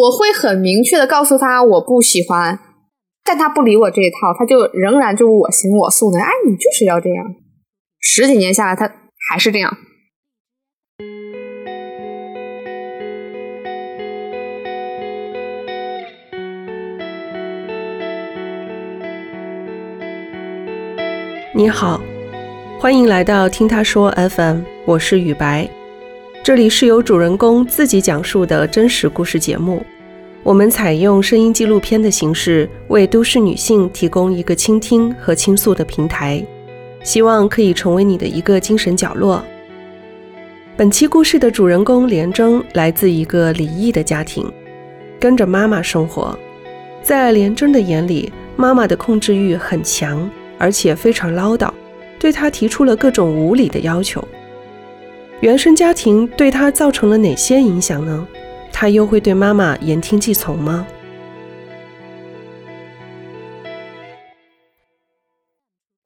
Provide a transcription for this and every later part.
我会很明确的告诉他我不喜欢，但他不理我这一套，他就仍然就我行我素的。哎，你就是要这样，十几年下来，他还是这样。你好，欢迎来到听他说 FM，我是雨白。这里是由主人公自己讲述的真实故事节目。我们采用声音纪录片的形式，为都市女性提供一个倾听和倾诉的平台，希望可以成为你的一个精神角落。本期故事的主人公连征来自一个离异的家庭，跟着妈妈生活。在连征的眼里，妈妈的控制欲很强。而且非常唠叨，对他提出了各种无理的要求。原生家庭对他造成了哪些影响呢？他又会对妈妈言听计从吗？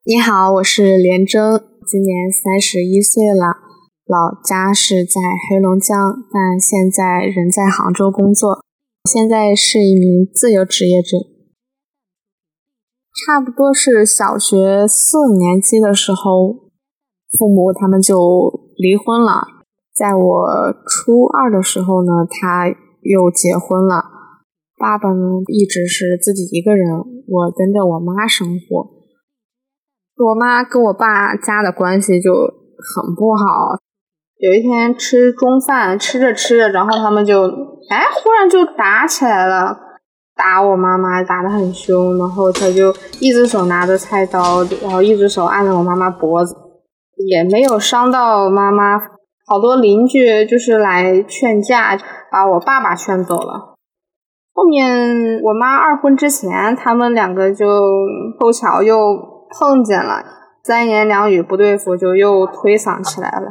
你好，我是连征，今年三十一岁了，老家是在黑龙江，但现在人在杭州工作，现在是一名自由职业者。差不多是小学四年级的时候，父母他们就离婚了。在我初二的时候呢，他又结婚了。爸爸呢一直是自己一个人，我跟着我妈生活。我妈跟我爸家的关系就很不好。有一天吃中饭，吃着吃着，然后他们就哎，忽然就打起来了。打我妈妈打得很凶，然后他就一只手拿着菜刀，然后一只手按着我妈妈脖子，也没有伤到妈妈。好多邻居就是来劝架，把我爸爸劝走了。后面我妈二婚之前，他们两个就凑巧又碰见了，三言两语不对付，就又推搡起来了。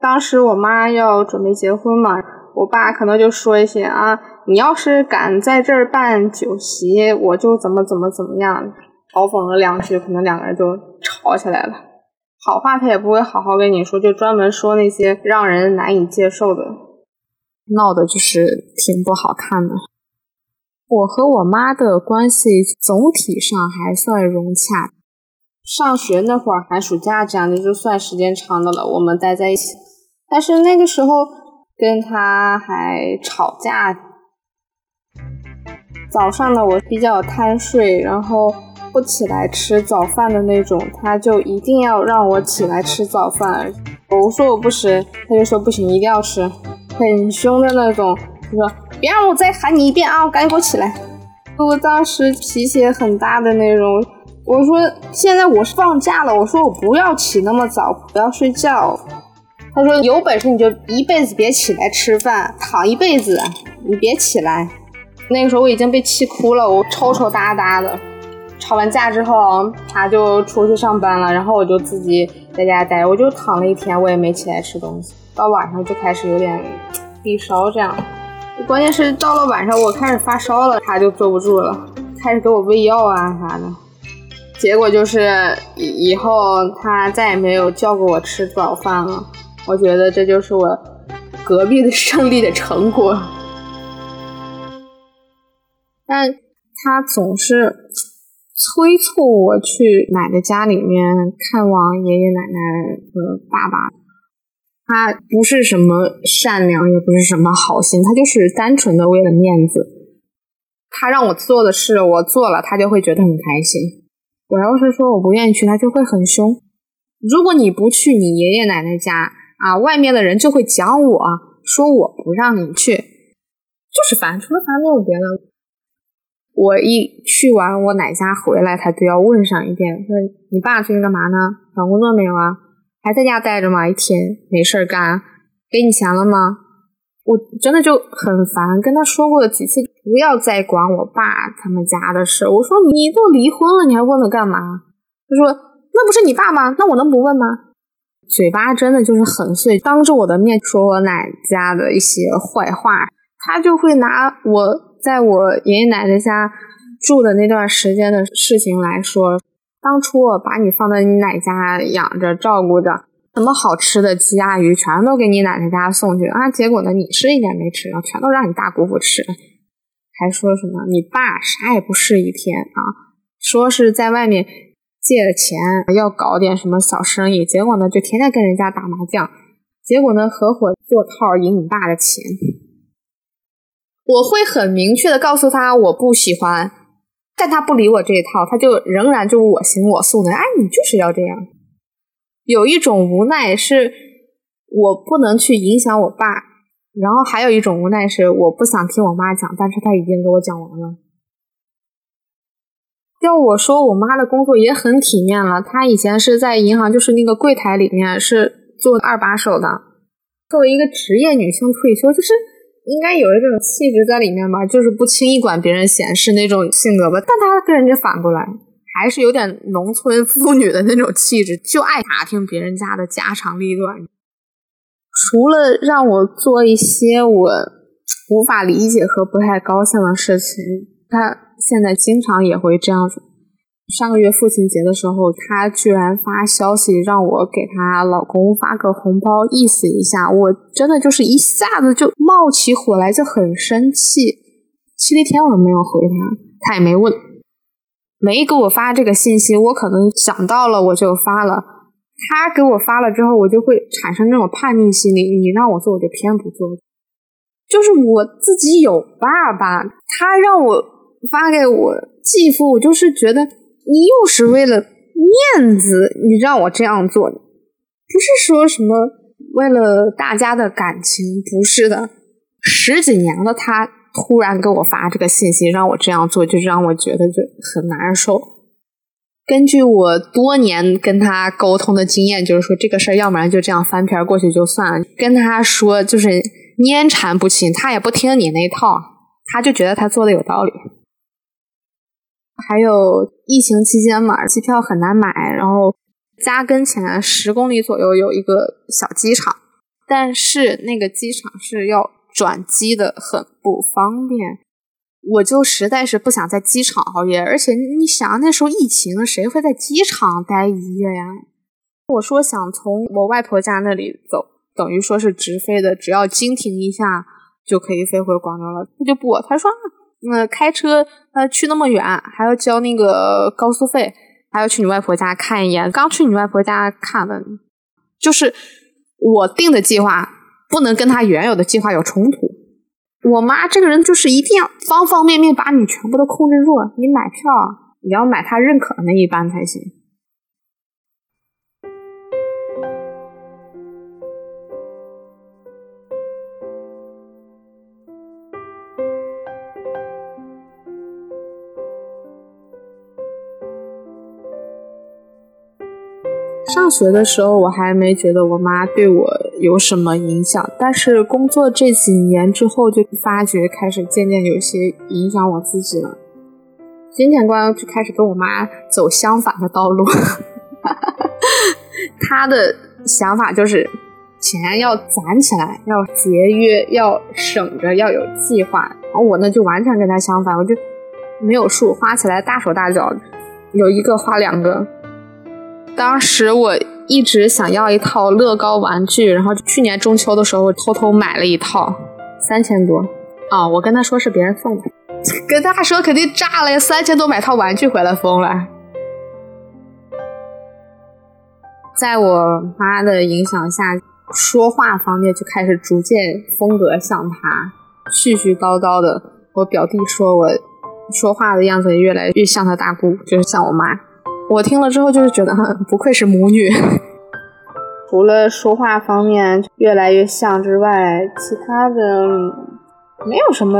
当时我妈要准备结婚嘛，我爸可能就说一些啊。你要是敢在这儿办酒席，我就怎么怎么怎么样，嘲讽了两句，可能两个人就吵起来了。好话他也不会好好跟你说，就专门说那些让人难以接受的，闹的就是挺不好看的。我和我妈的关系总体上还算融洽。上学那会儿，寒暑假这样的就算时间长的了，我们待在一起。但是那个时候跟他还吵架。早上呢，我比较贪睡，然后不起来吃早饭的那种，他就一定要让我起来吃早饭。我说我不吃，他就说不行，一定要吃，很凶的那种。他说别让我再喊你一遍啊，赶紧给我起来。我当时脾气很大的那种。我说现在我是放假了，我说我不要起那么早，不要睡觉。他说有本事你就一辈子别起来吃饭，躺一辈子，你别起来。那个时候我已经被气哭了，我抽抽搭搭的。吵完架之后，他就出去上班了，然后我就自己在家待，我就躺了一天，我也没起来吃东西。到晚上就开始有点低烧，这样。关键是到了晚上，我开始发烧了，他就坐不住了，开始给我喂药啊啥的。结果就是以后他再也没有叫过我吃早饭了。我觉得这就是我隔壁的胜利的成果。但他总是催促我去奶奶家里面看望爷爷奶奶和爸爸。他不是什么善良，也不是什么好心，他就是单纯的为了面子。他让我做的事，我做了，他就会觉得很开心。我要是说我不愿意去，他就会很凶。如果你不去你爷爷奶奶家啊，外面的人就会讲我说我不让你去，就是烦，除了烦没有别的。我一去完我奶家回来，他都要问上一遍，说你爸最近干嘛呢？找工作没有啊？还在家待着吗？一天没事干？给你钱了吗？我真的就很烦，跟他说过几次，不要再管我爸他们家的事。我说你都离婚了，你还问他干嘛？他说那不是你爸吗？那我能不问吗？嘴巴真的就是很碎，当着我的面说我奶家的一些坏话，他就会拿我。在我爷爷奶奶家住的那段时间的事情来说，当初我把你放在你奶家养着照顾着，什么好吃的鸡鸭鱼全都给你奶奶家送去啊！结果呢，你是一点没吃，然后全都让你大姑父吃，还说什么你爸啥也不是一天啊，说是在外面借了钱要搞点什么小生意，结果呢就天天跟人家打麻将，结果呢合伙做套赢你爸的钱。我会很明确的告诉他我不喜欢，但他不理我这一套，他就仍然就我行我素的，哎，你就是要这样。有一种无奈是我不能去影响我爸，然后还有一种无奈是我不想听我妈讲，但是她已经给我讲完了。要我说，我妈的工作也很体面了，她以前是在银行，就是那个柜台里面是做二把手的。作为一个职业女性退休，就是应该有一种气质在里面吧，就是不轻易管别人闲事那种性格吧。但她跟人家反过来。还是有点农村妇女的那种气质，就爱打听别人家的家长里短。除了让我做一些我无法理解和不太高兴的事情，她现在经常也会这样子。上个月父亲节的时候，他居然发消息让我给她老公发个红包，意思一下。我真的就是一下子就冒起火来，就很生气，七天我都没有回他，他也没问。没给我发这个信息，我可能想到了我就发了。他给我发了之后，我就会产生那种叛逆心理。你让我做，我就偏不做。就是我自己有爸爸，他让我发给我继父，我就是觉得你又是为了面子，你让我这样做，不是说什么为了大家的感情，不是的。十几年了，他。突然给我发这个信息，让我这样做，就让我觉得就很难受。根据我多年跟他沟通的经验，就是说这个事儿，要不然就这样翻篇过去就算了。跟他说就是粘缠不清，他也不听你那套，他就觉得他做的有道理。还有疫情期间嘛，机票很难买，然后家跟前十公里左右有一个小机场，但是那个机场是要。转机的很不方便，我就实在是不想在机场熬夜。而且你想，那时候疫情，谁会在机场待一夜呀？我说想从我外婆家那里走，等于说是直飞的，只要经停一下就可以飞回广州了。他就不，他说那开车呃去那么远，还要交那个高速费，还要去你外婆家看一眼。刚去你外婆家看了，就是我定的计划。不能跟他原有的计划有冲突。我妈这个人就是一定要方方面面把你全部都控制住。你买票，你要买他认可的那一班才行。上学的时候，我还没觉得我妈对我有什么影响，但是工作这几年之后，就发觉开始渐渐有些影响我自己了。金钱观就开始跟我妈走相反的道路。他的想法就是钱要攒起来，要节约，要省着，要有计划。然后我呢，就完全跟他相反，我就没有数，花起来大手大脚，有一个花两个。当时我一直想要一套乐高玩具，然后去年中秋的时候我偷偷买了一套，三千多啊！我跟他说是别人送的，跟他说肯定炸了呀，三千多买套玩具回来疯了。在我妈的影响下，说话方面就开始逐渐风格像她，絮絮叨叨的。我表弟说我说话的样子越来越像他大姑，就是像我妈。我听了之后就是觉得，不愧是母女。除了说话方面越来越像之外，其他的没有什么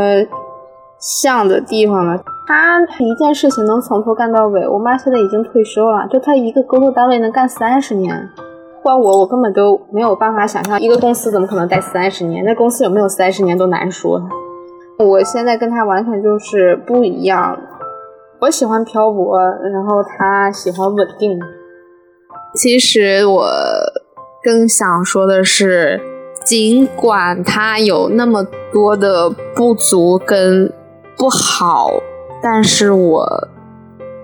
像的地方了。他一件事情能从头干到尾。我妈现在已经退休了，就她一个工作单位能干三十年。换我，我根本都没有办法想象一个公司怎么可能待三十年。那公司有没有三十年都难说。我现在跟他完全就是不一样。我喜欢漂泊，然后他喜欢稳定。其实我更想说的是，尽管他有那么多的不足跟不好，但是我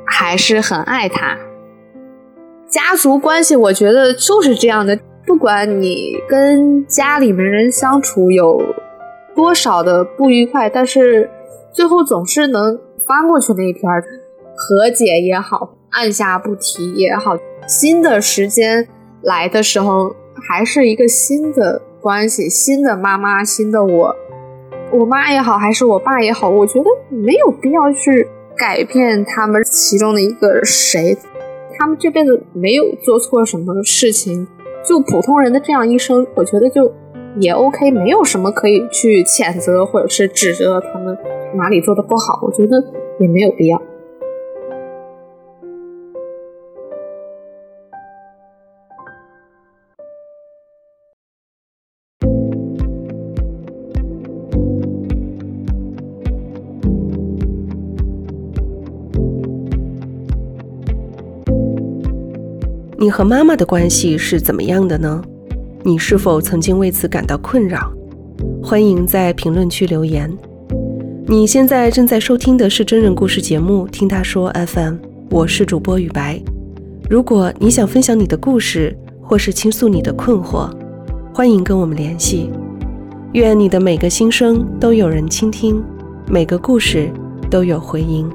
还是很爱他。家族关系，我觉得就是这样的，不管你跟家里面人相处有多少的不愉快，但是最后总是能翻过去那一篇，和解也好，按下不提也好，新的时间来的时候，还是一个新的关系，新的妈妈，新的我，我妈也好，还是我爸也好，我觉得没有必要去改变他们其中的一个谁，他们这辈子没有做错什么事情。就普通人的这样一生，我觉得就也 OK，没有什么可以去谴责或者是指责他们哪里做的不好，我觉得也没有必要。你和妈妈的关系是怎么样的呢？你是否曾经为此感到困扰？欢迎在评论区留言。你现在正在收听的是真人故事节目《听他说 FM》，我是主播雨白。如果你想分享你的故事，或是倾诉你的困惑，欢迎跟我们联系。愿你的每个心声都有人倾听，每个故事都有回音。